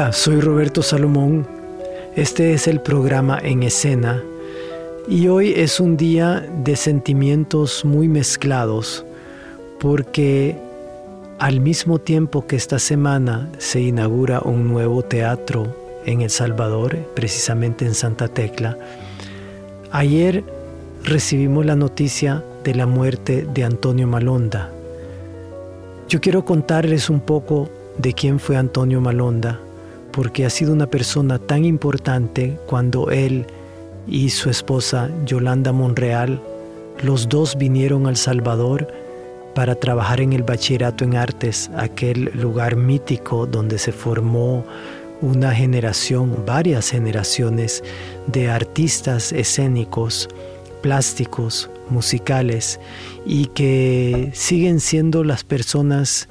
Hola, soy Roberto Salomón. Este es el programa En Escena y hoy es un día de sentimientos muy mezclados porque al mismo tiempo que esta semana se inaugura un nuevo teatro en El Salvador, precisamente en Santa Tecla, ayer recibimos la noticia de la muerte de Antonio Malonda. Yo quiero contarles un poco de quién fue Antonio Malonda porque ha sido una persona tan importante cuando él y su esposa Yolanda Monreal, los dos vinieron al Salvador para trabajar en el bachillerato en artes, aquel lugar mítico donde se formó una generación, varias generaciones de artistas escénicos, plásticos, musicales y que siguen siendo las personas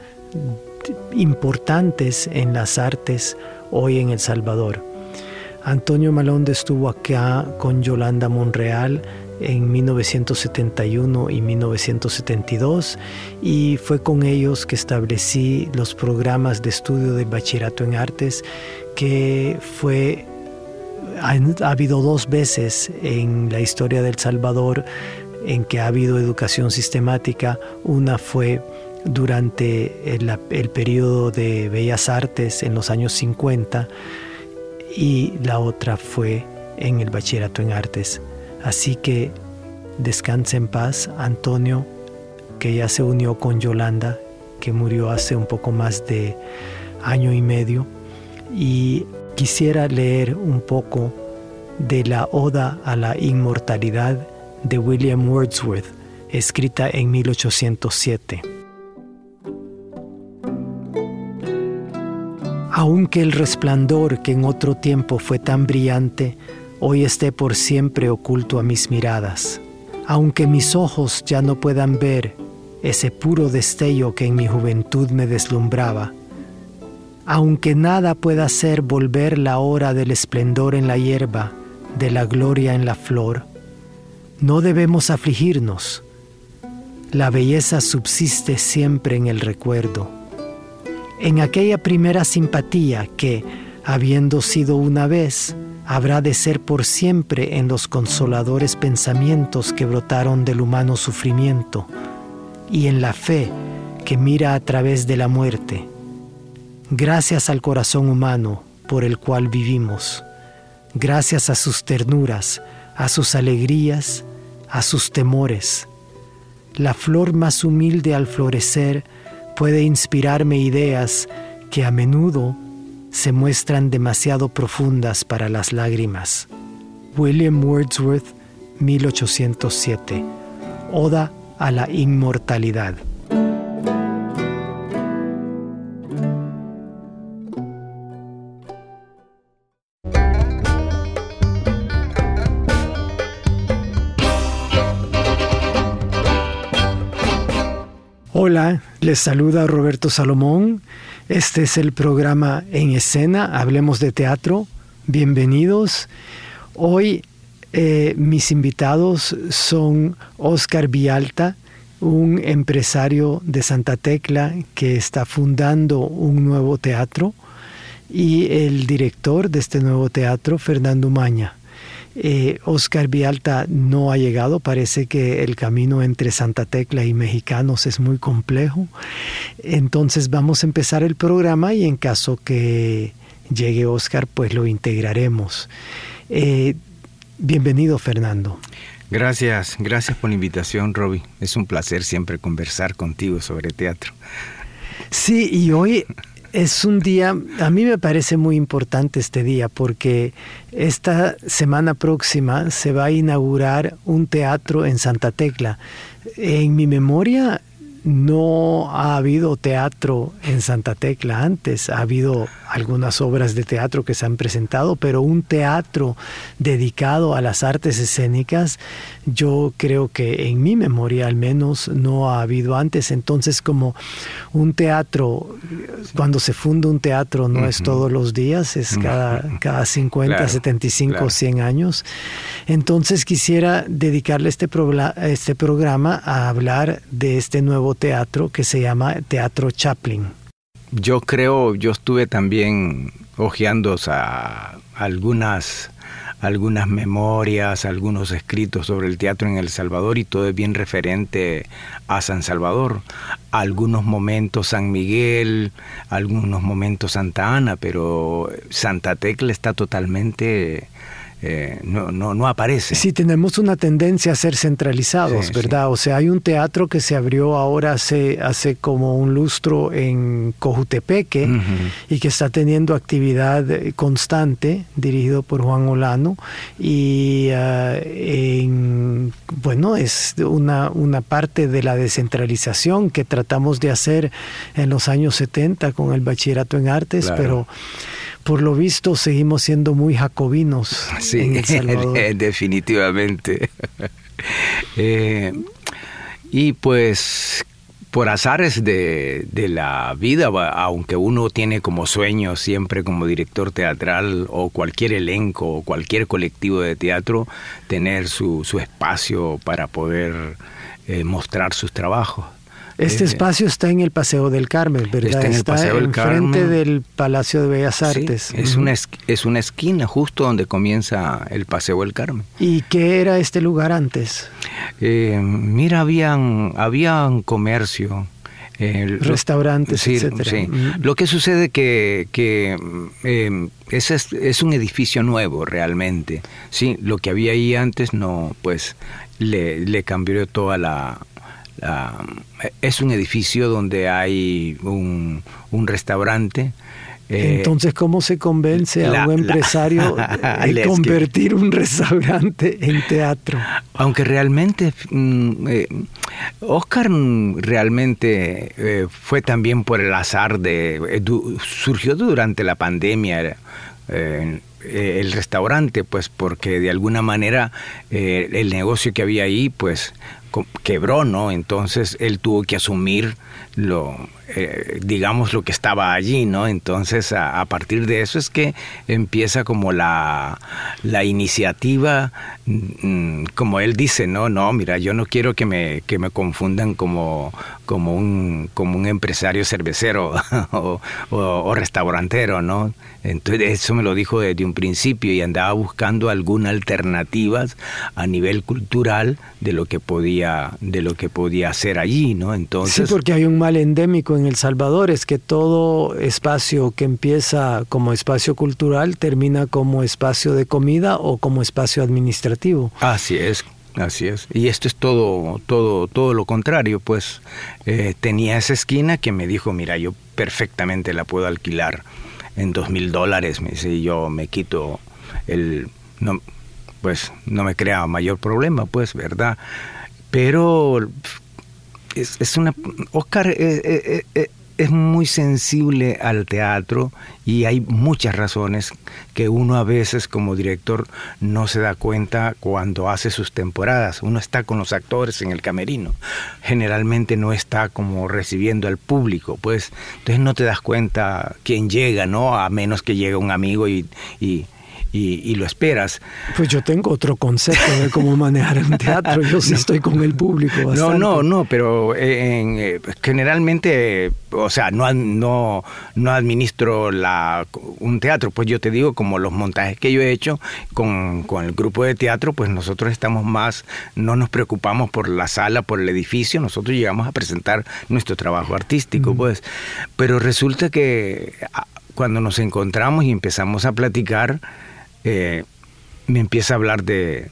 importantes en las artes hoy en El Salvador. Antonio Malonde estuvo acá con Yolanda Monreal en 1971 y 1972 y fue con ellos que establecí los programas de estudio del bachillerato en artes que fue ha, ha habido dos veces en la historia del Salvador en que ha habido educación sistemática. Una fue durante el, el periodo de Bellas Artes en los años 50 y la otra fue en el bachillerato en artes. Así que descanse en paz, Antonio, que ya se unió con Yolanda, que murió hace un poco más de año y medio. Y quisiera leer un poco de la Oda a la Inmortalidad de William Wordsworth, escrita en 1807. Aunque el resplandor que en otro tiempo fue tan brillante, hoy esté por siempre oculto a mis miradas. Aunque mis ojos ya no puedan ver ese puro destello que en mi juventud me deslumbraba. Aunque nada pueda hacer volver la hora del esplendor en la hierba, de la gloria en la flor, no debemos afligirnos. La belleza subsiste siempre en el recuerdo en aquella primera simpatía que, habiendo sido una vez, habrá de ser por siempre en los consoladores pensamientos que brotaron del humano sufrimiento, y en la fe que mira a través de la muerte. Gracias al corazón humano por el cual vivimos, gracias a sus ternuras, a sus alegrías, a sus temores. La flor más humilde al florecer puede inspirarme ideas que a menudo se muestran demasiado profundas para las lágrimas. William Wordsworth, 1807. Oda a la inmortalidad. Hola, les saluda Roberto Salomón. Este es el programa En Escena, Hablemos de Teatro. Bienvenidos. Hoy eh, mis invitados son Oscar Vialta, un empresario de Santa Tecla que está fundando un nuevo teatro, y el director de este nuevo teatro, Fernando Maña. Eh, Oscar Vialta no ha llegado, parece que el camino entre Santa Tecla y Mexicanos es muy complejo. Entonces vamos a empezar el programa y en caso que llegue Oscar, pues lo integraremos. Eh, bienvenido, Fernando. Gracias, gracias por la invitación, Roby. Es un placer siempre conversar contigo sobre teatro. Sí, y hoy es un día, a mí me parece muy importante este día porque esta semana próxima se va a inaugurar un teatro en Santa Tecla. En mi memoria no ha habido teatro en Santa Tecla antes. Ha habido algunas obras de teatro que se han presentado, pero un teatro dedicado a las artes escénicas, yo creo que en mi memoria al menos no ha habido antes. Entonces, como un teatro, cuando se funda un teatro no es todos los días, es cada, cada 50, 75, 100 años. Entonces quisiera dedicarle este, este programa a hablar de este nuevo teatro que se llama Teatro Chaplin. Yo creo, yo estuve también hojeando algunas algunas memorias, algunos escritos sobre el teatro en El Salvador y todo es bien referente a San Salvador. Algunos momentos San Miguel, algunos momentos Santa Ana, pero Santa Tecla está totalmente eh, no, no, no, aparece. Sí, tenemos una tendencia a ser centralizados, ¿verdad? O sea, hay un teatro que se abrió ahora hace, hace como un lustro en Cojutepeque y que está teniendo actividad eh, constante, dirigido por Juan Olano. Y eh, bueno, es una, una parte de la descentralización que tratamos de hacer en los años 70 con el bachillerato en artes, pero por lo visto seguimos siendo muy jacobinos sí, en El Salvador. definitivamente. Eh, y pues por azares de, de, la vida, aunque uno tiene como sueño siempre como director teatral o cualquier elenco o cualquier colectivo de teatro, tener su, su espacio para poder eh, mostrar sus trabajos. Este espacio está en el Paseo del Carmen, ¿verdad? Está en el Paseo del frente del Palacio de Bellas Artes. es, una es una esquina justo donde comienza el Paseo del Carmen. ¿Y qué era este lugar antes? Eh, mira, habían, habían comercio. Eh, Restaurantes, sí, etcétera. Sí. Lo que sucede que, que eh, es, es, un edificio nuevo realmente. Sí, lo que había ahí antes no, pues le, le cambió toda la, es un edificio donde hay un, restaurante. Eh, Entonces, ¿cómo se convence a un empresario de convertir un restaurante en teatro? Aunque realmente, mm, eh, Oscar realmente eh, fue también por el azar de... surgió durante la pandemia el restaurante, pues porque de alguna manera el negocio que había ahí, pues quebró, ¿no? Entonces él tuvo que asumir lo, eh, digamos, lo que estaba allí, ¿no? Entonces a, partir de eso es que empieza como la, la iniciativa, mm, como él dice, no, no, mira, yo no quiero que me, que me confundan como, como, un, como un empresario cervecero o, o, restaurantero, ¿no? Entonces eso me lo dijo desde un principio y andaba buscando algunas alternativas a nivel cultural de lo que podía, de lo que podía hacer allí, ¿no? Entonces, sí, porque hay un mal endémico en El Salvador, es que todo espacio que empieza como espacio cultural termina como espacio de comida o como espacio administrativo. Así es. Así es. Y esto es todo, todo, todo lo contrario. Pues eh, tenía esa esquina que me dijo, mira, yo perfectamente la puedo alquilar en dos mil dólares. Me dice, yo me quito el, no, pues no me crea mayor problema, pues, ¿verdad? Pero es, una... Oscar eh, eh, eh, es muy sensible al teatro y hay muchas razones que uno a veces como director no se da cuenta cuando hace sus temporadas. Uno está con los actores en el camerino. Generalmente no está como recibiendo al público, pues entonces no te das cuenta quién llega, ¿no? A menos que llegue un amigo y, y y, lo esperas. Pues yo tengo otro concepto de cómo manejar un teatro. Yo sí estoy con el público. No, no, no, pero eh, generalmente, o sea, no, no, no administro la, un teatro. Pues yo te digo, como los montajes que yo he hecho con, con el grupo de teatro, pues nosotros estamos más, no nos preocupamos por la sala, por el edificio, nosotros llegamos a presentar nuestro trabajo artístico, pues. Pero resulta que ah, cuando nos encontramos y empezamos a platicar, eh, me empieza a hablar de,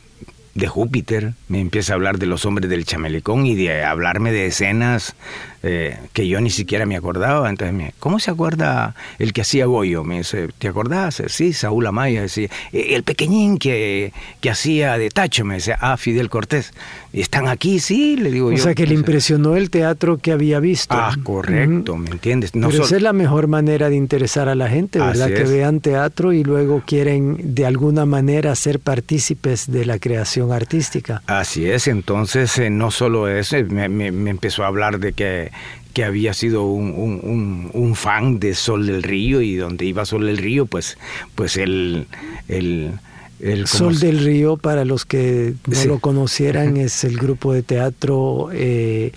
de Júpiter, me empieza a hablar de los hombres del chamelecón y de hablarme de escenas eh, que yo ni siquiera me acordaba. Entonces, me, ¿cómo se acuerda el que hacía Goyo? Me dice, ¿te acordás? Sí, Saúl Amaya decía, el pequeñín que, que hacía de Tacho, me decía, ah, Fidel Cortés. ¿Están aquí? Sí, le digo o yo. O sea, que le impresionó el teatro que había visto. Ah, correcto, ¿me entiendes? No Pero esa es la mejor manera de interesar a la gente, ¿verdad? Que vean teatro y luego quieren de alguna manera ser partícipes de la creación artística. Así es, entonces eh, no solo eso, me, me, empezó a hablar de que que había sido un, un, un, fan de Sol del Río y donde iba Sol del Río, pues, pues él, él el Sol del Río, para los que no lo conocieran, es el grupo de teatro eh,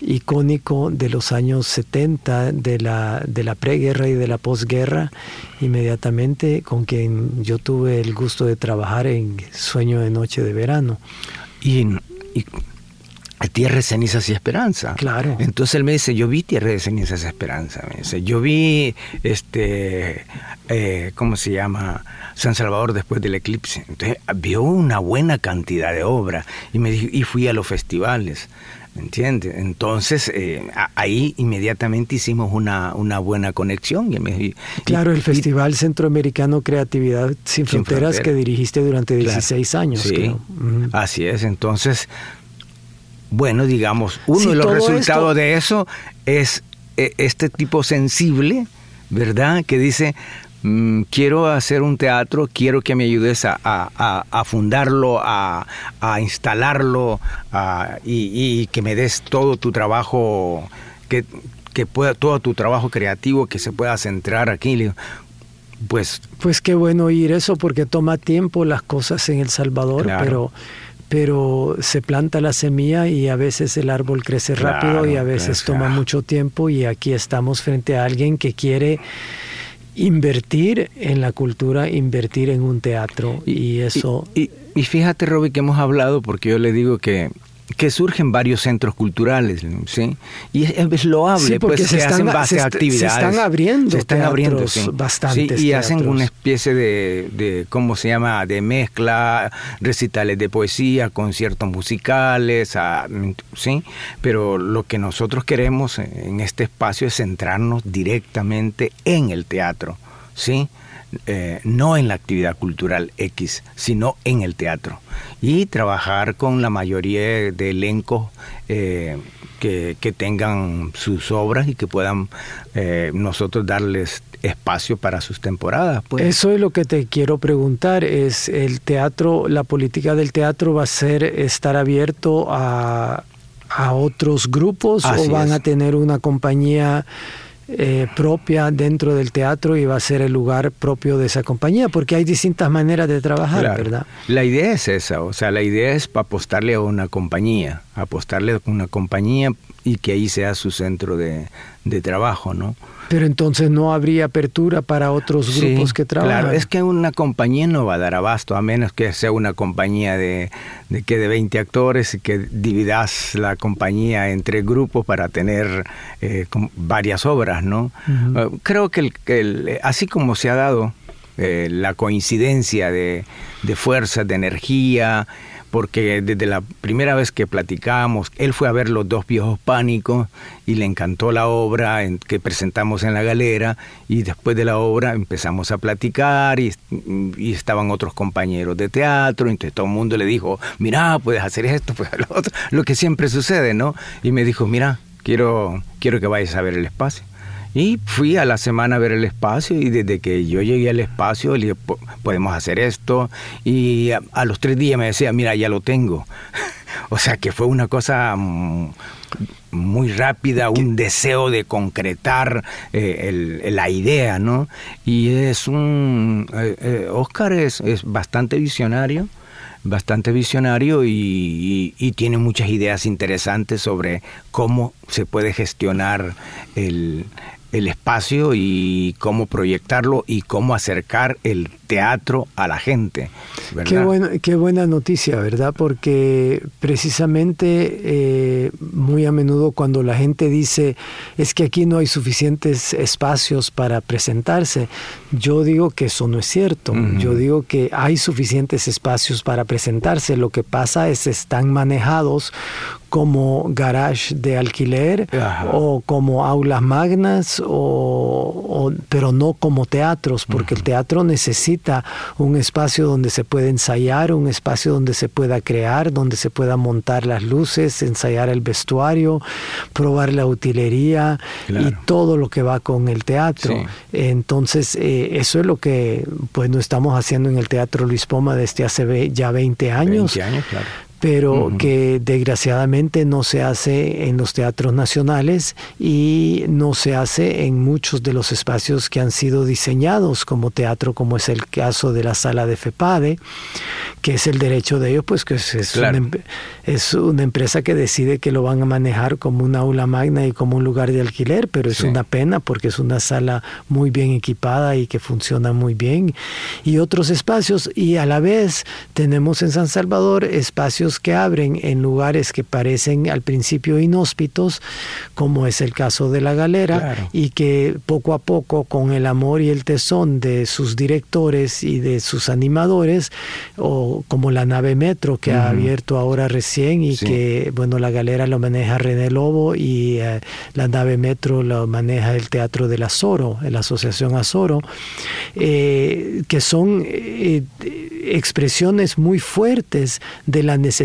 icónico de los años 70, de la, de la preguerra y de la posguerra, inmediatamente con quien yo tuve el gusto de trabajar en Sueño de Noche de Verano. Y, y Tierra de cenizas y esperanza. Claro. Entonces él me dice, yo vi Tierra de cenizas y esperanza. Me dice, yo vi, este, eh, ¿cómo se llama? San Salvador después del eclipse. Entonces vio una buena cantidad de obra y me y fui a los festivales. ¿Me entiendes? Entonces, eh, ahí inmediatamente hicimos una, una buena conexión. Y me, claro, el Festival Centroamericano Creatividad Sin, Fronteras que dirigiste durante 16 años. Sí, así es. Entonces, bueno, digamos, uno de los resultados de eso es eh, este tipo sensible, ¿verdad? Que dice, mm, quiero hacer un teatro, quiero que me ayudes a, fundarlo, a, instalarlo y, que me des todo tu trabajo, que, pueda, todo tu trabajo creativo, que se pueda centrar aquí. Pues, pues qué bueno oír eso porque toma tiempo las cosas en El Salvador, pero pero se planta la semilla y a veces el árbol crece rápido y a veces toma mucho tiempo y aquí estamos frente a alguien que quiere invertir en la cultura, invertir en un teatro y, eso... Y, y, fíjate, Robbie, que hemos hablado porque yo le digo que que surgen varios centros culturales, ¿sí? Y es, loable, pues se, hacen base actividades. Se están abriendo, se están abriendo bastantes y hacen una especie de, de, ¿cómo se llama?, de mezcla, recitales de poesía, conciertos musicales, ¿sí? Pero lo que nosotros queremos en este espacio es centrarnos directamente en el teatro, ¿sí?, eh, no en la actividad cultural X, sino en el teatro. Y trabajar con la mayoría de elencos eh, que, tengan sus obras y que puedan eh, nosotros darles espacio para sus temporadas. Pues. Eso es lo que te quiero preguntar, es el teatro, la política del teatro va a ser estar abierto a, otros grupos o van a tener una compañía eh, propia dentro del teatro y va a ser el lugar propio de esa compañía, porque hay distintas maneras de trabajar, ¿verdad? La idea es esa, o sea, la idea es apostarle a una compañía, apostarle a una compañía y que ahí sea su centro de, de trabajo, ¿no? Pero entonces no habría apertura para otros grupos que trabajan. Claro, es que una compañía no va a dar abasto, a menos que sea una compañía de, de que de 20 actores y que dividas la compañía entre grupos para tener eh, varias obras, ¿no? Eh, creo que el, así como se ha dado eh, la coincidencia de, de fuerzas, de energía, porque desde la primera vez que platicamos, él fue a ver los dos viejos pánicos y le encantó la obra que presentamos en la galera y después de la obra empezamos a platicar y, estaban otros compañeros de teatro, entonces todo el mundo le dijo, mira, puedes hacer esto, puedes hacer lo otro, lo que siempre sucede, ¿no? Y me dijo, mira, quiero, quiero que vayas a ver el espacio. Y fui a la semana a ver el espacio y desde que yo llegué al espacio le dije, podemos hacer esto. Y a, los tres días me decía, mira, ya lo tengo. o sea que fue una cosa muy rápida, un deseo de concretar eh, la idea, ¿no? Y es un... Eh, eh, Oscar es, es bastante visionario bastante visionario y, tiene muchas ideas interesantes sobre cómo se puede gestionar el, el espacio y cómo proyectarlo y cómo acercar el teatro a la gente. Qué, bueno, qué buena noticia, ¿verdad? Porque precisamente eh, muy a menudo cuando la gente dice es que aquí no hay suficientes espacios para presentarse, yo digo que eso no es cierto. Yo digo que hay suficientes espacios para presentarse. Lo que pasa es que están manejados como garage de alquiler o como aulas magnas, o, pero no como teatros, porque el teatro necesita un espacio donde se pueda ensayar, un espacio donde se pueda crear, donde se pueda montar las luces, ensayar el vestuario, probar la utilería y todo lo que va con el teatro. Entonces, eh, eso es lo que pues no estamos haciendo en el Teatro Luis Poma desde hace ya 20 años. 20 años, claro pero que desgraciadamente no se hace en los teatros nacionales y no se hace en muchos de los espacios que han sido diseñados como teatro, como es el caso de la sala de FEPADE, que es el derecho de ellos, pues que es, una, es una empresa que decide que lo van a manejar como una aula magna y como un lugar de alquiler, pero es una pena porque es una sala muy bien equipada y que funciona muy bien. Y otros espacios, y a la vez tenemos en San Salvador espacios que abren en lugares que parecen al principio inhóspitos, como es el caso de la galera, y que poco a poco, con el amor y el tesón de sus directores y de sus animadores, o como la nave Metro que ha abierto ahora recién y que, bueno, la galera lo maneja René Lobo y eh, la nave Metro lo maneja el Teatro del Azoro, la Asociación Azoro, eh, que son eh, expresiones muy fuertes de la necesidad.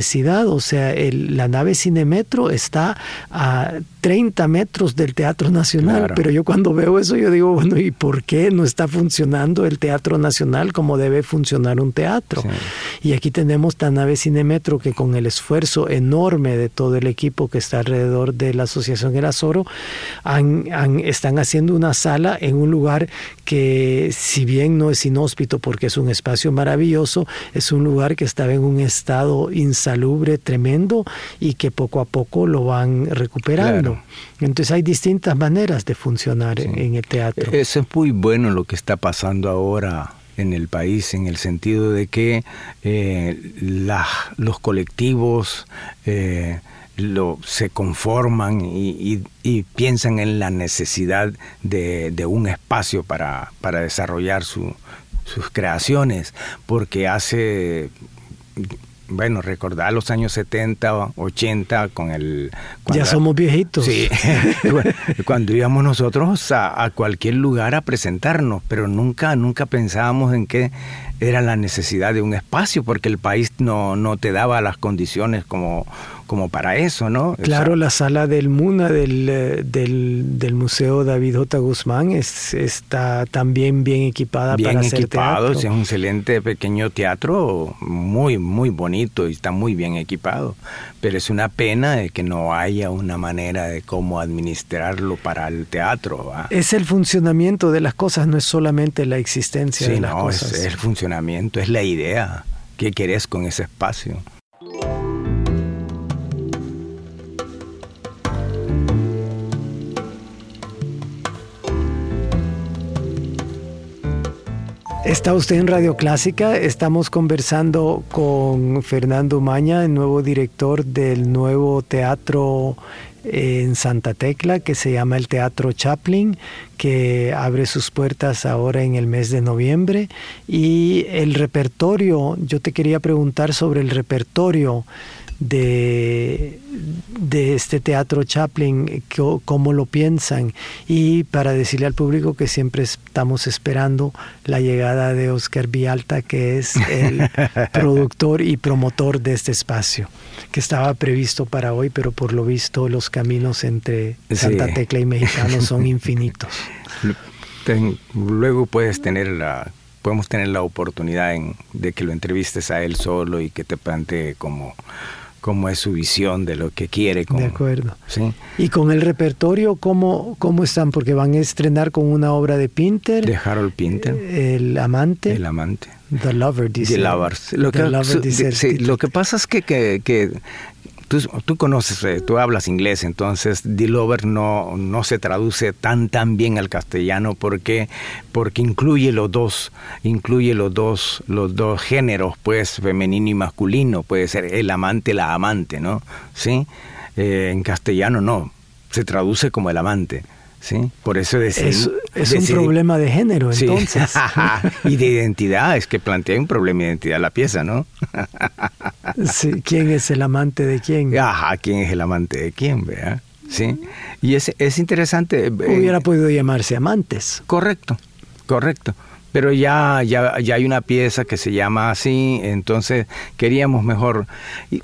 O sea, la nave Cinemetro está a 30 metros del Teatro Nacional, pero yo cuando veo eso yo digo, bueno, ¿y por qué no está funcionando el Teatro Nacional como debe funcionar un teatro? Y aquí tenemos la nave Cinemetro que con el esfuerzo enorme de todo el equipo que está alrededor de la Asociación El Azoro, están haciendo una sala en un lugar que si bien no es inhóspito porque es un espacio maravilloso, es un lugar que estaba en un estado insalubre tremendo y que poco a poco lo van recuperando. Entonces hay distintas maneras de funcionar en el teatro. Eso es muy bueno lo que está pasando ahora en el país en el sentido de que eh, los colectivos eh, lo, se conforman y, piensan en la necesidad de, un espacio para, para desarrollar sus creaciones, porque hace bueno, recordar los años 70, 80 con el... Ya somos viejitos. Sí, cuando íbamos nosotros a, a, cualquier lugar a presentarnos, pero nunca, nunca pensábamos en que era la necesidad de un espacio, porque el país no, no te daba las condiciones como, como para eso, ¿no? Claro, la sala del MUNA del, eh, del, del, Museo David J. Guzmán es, está también bien equipada bien para hacer equipado, es un excelente pequeño teatro, muy, muy bonito y está muy bien equipado, pero es una pena de que no haya una manera de cómo administrarlo para el teatro. Es el funcionamiento de las cosas, no es solamente la existencia de las cosas. Es el funcionamiento, es la idea. ¿Qué querés con ese espacio? Está usted en Radio Clásica, estamos conversando con Fernando Maña, el nuevo director del nuevo teatro en Santa Tecla que se llama el Teatro Chaplin, que abre sus puertas ahora en el mes de noviembre. Y el repertorio, yo te quería preguntar sobre el repertorio de, de este teatro Chaplin, cómo lo piensan y para decirle al público que siempre estamos esperando la llegada de Oscar Vialta, que es el productor y promotor de este espacio, que estaba previsto para hoy, pero por lo visto los caminos entre Santa Tecla y Mexicano son infinitos. luego puedes tener la podemos tener la oportunidad de que lo entrevistes a él solo y que te plantee como cómo es su visión de lo que quiere. de acuerdo. ¿sí? Y con el repertorio, ¿cómo, ¿cómo están? Porque van a estrenar con una obra de Pinter. De Harold Pinter. El amante. El amante. The Lover, dice. The Lovers. Lo, que, lo que pasa es que, que, tú, conoces, eh, tú hablas inglés, entonces The no, no se traduce tan tan bien al castellano. Porque, porque incluye los dos, incluye los dos, los dos géneros, pues femenino y masculino, puede ser el amante, la amante, ¿no? Sí, eh, en castellano no, se traduce como el amante. ¿Sí? Por eso es, es un problema de género, entonces. y de identidad, es que plantea un problema de identidad la pieza, ¿no? sí, ¿quién es el amante de quién? Ajá, ¿quién es el amante de quién, vea? Sí, y es, es interesante. Eh, Hubiera podido llamarse amantes. Correcto, correcto pero ya, ya, ya hay una pieza que se llama así, entonces queríamos mejor. ¿Y,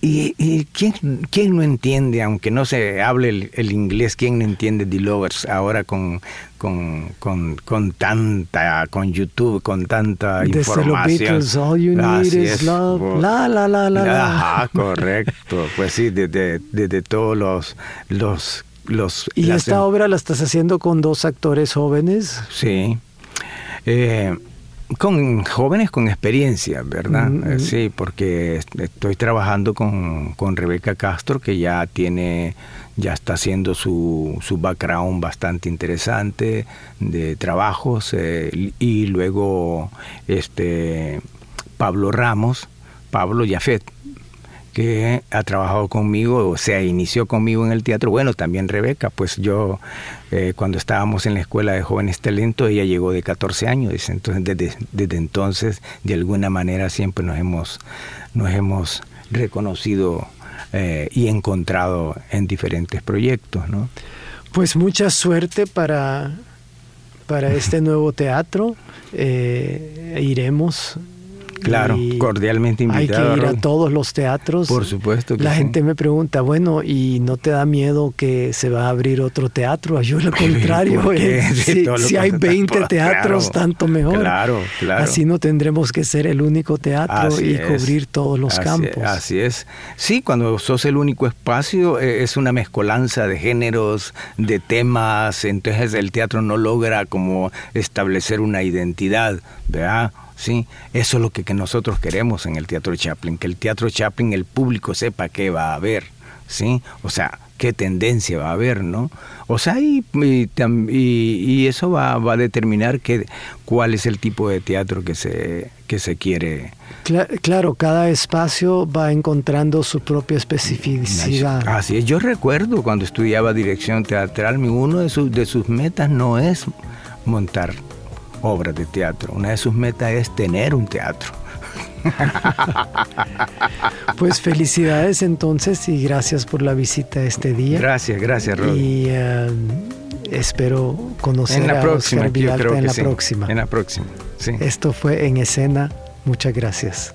y, ¿quién, quién, no entiende, aunque no se hable el, inglés, quién no entiende The Lovers ahora con, con, con, con tanta, con YouTube, con tanta información? all you need is love. La, la, la, la, Ajá, correcto. Pues sí, desde, desde todos los... los los, ¿Y esta obra la estás haciendo con dos actores jóvenes? Sí, eh, con jóvenes con experiencia, ¿verdad? Eh, sí, porque estoy trabajando con, Rebeca Castro, que ya tiene, ya está haciendo su, su background bastante interesante de trabajos, eh, y luego este Pablo Ramos, Pablo Yafet, que ha trabajado conmigo, o sea, inició conmigo en el teatro. Bueno, también Rebeca, pues yo, eh, cuando estábamos en la escuela de jóvenes talentos, ella llegó de 14 años, entonces desde, desde entonces, de alguna manera, siempre nos hemos, nos hemos reconocido eh, y encontrado en diferentes proyectos, ¿no? Pues mucha suerte para, para este nuevo teatro. Eh, iremos Claro, cordialmente invitado. Hay que ir a todos los teatros. Por supuesto. Que La gente me pregunta, bueno, ¿y no te da miedo que se va a abrir otro teatro? Yo lo contrario, eh, si, hay 20 teatros, tanto mejor. Claro, claro. Así no tendremos que ser el único teatro y cubrir todos los campos. Así es. Sí, cuando sos el único espacio eh, es una mezcolanza de géneros, de temas, entonces el teatro no logra como establecer una identidad, ¿verdad? ¿Sí? Eso es lo que, nosotros queremos en el Teatro Chaplin, que el Teatro Chaplin, el público sepa qué va a haber, ¿sí? O sea, qué tendencia va a haber, ¿no? O sea, y, y, eso va, va, a determinar qué, cuál es el tipo de teatro que se, que se quiere. Claro, cada espacio va encontrando su propia especificidad. Así es, yo recuerdo cuando estudiaba dirección teatral, uno de sus, de sus metas no es montar obras de teatro. Una de sus metas es tener un teatro. Pues felicidades entonces y gracias por la visita este día. Gracias, gracias, Rod. Y eh, espero conocer en la próxima, a en la próxima. En la próxima, sí. Esto fue En Escena. Muchas gracias.